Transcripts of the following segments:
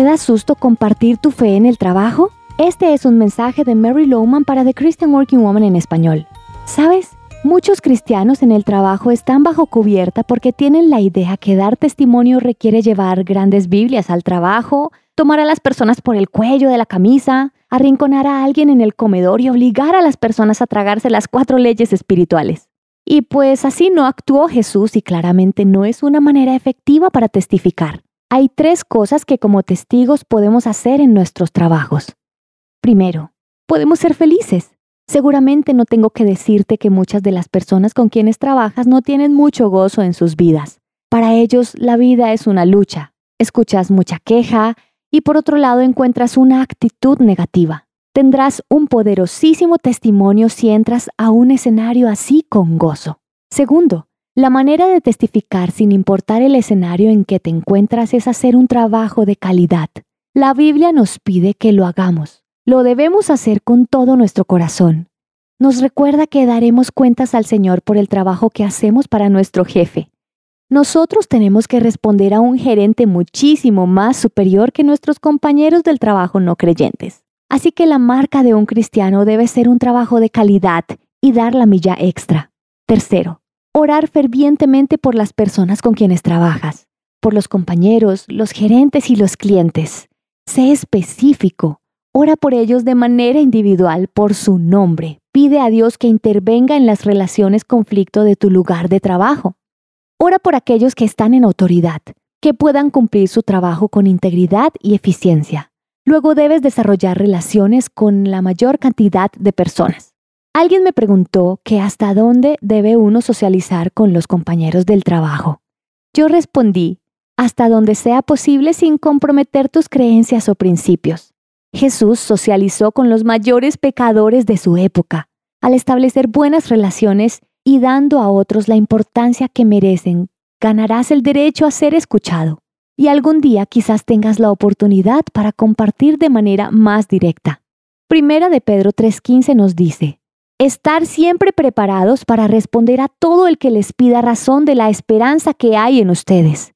¿Te da susto compartir tu fe en el trabajo? Este es un mensaje de Mary Lowman para The Christian Working Woman en español. ¿Sabes? Muchos cristianos en el trabajo están bajo cubierta porque tienen la idea que dar testimonio requiere llevar grandes Biblias al trabajo, tomar a las personas por el cuello de la camisa, arrinconar a alguien en el comedor y obligar a las personas a tragarse las cuatro leyes espirituales. Y pues así no actuó Jesús y claramente no es una manera efectiva para testificar. Hay tres cosas que como testigos podemos hacer en nuestros trabajos. Primero, podemos ser felices. Seguramente no tengo que decirte que muchas de las personas con quienes trabajas no tienen mucho gozo en sus vidas. Para ellos la vida es una lucha. Escuchas mucha queja y por otro lado encuentras una actitud negativa. Tendrás un poderosísimo testimonio si entras a un escenario así con gozo. Segundo, la manera de testificar sin importar el escenario en que te encuentras es hacer un trabajo de calidad. La Biblia nos pide que lo hagamos. Lo debemos hacer con todo nuestro corazón. Nos recuerda que daremos cuentas al Señor por el trabajo que hacemos para nuestro jefe. Nosotros tenemos que responder a un gerente muchísimo más superior que nuestros compañeros del trabajo no creyentes. Así que la marca de un cristiano debe ser un trabajo de calidad y dar la milla extra. Tercero, orar fervientemente por las personas con quienes trabajas, por los compañeros, los gerentes y los clientes. Sé específico. Ora por ellos de manera individual por su nombre. Pide a Dios que intervenga en las relaciones conflicto de tu lugar de trabajo. Ora por aquellos que están en autoridad, que puedan cumplir su trabajo con integridad y eficiencia. Luego debes desarrollar relaciones con la mayor cantidad de personas. Alguien me preguntó que hasta dónde debe uno socializar con los compañeros del trabajo. Yo respondí, hasta donde sea posible sin comprometer tus creencias o principios. Jesús socializó con los mayores pecadores de su época, al establecer buenas relaciones y dando a otros la importancia que merecen, ganarás el derecho a ser escuchado. Y algún día quizás tengas la oportunidad para compartir de manera más directa. Primera de Pedro 3:15 nos dice, estar siempre preparados para responder a todo el que les pida razón de la esperanza que hay en ustedes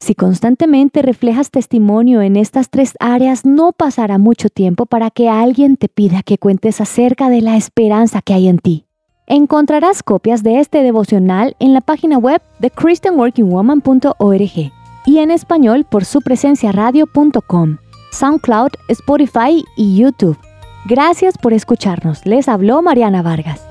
si constantemente reflejas testimonio en estas tres áreas, no pasará mucho tiempo para que alguien te pida que cuentes acerca de la esperanza que hay en ti. Encontrarás copias de este devocional en la página web de christianworkingwoman.org y en español por su presencia radio.com, SoundCloud, Spotify y YouTube. Gracias por escucharnos. Les habló Mariana Vargas.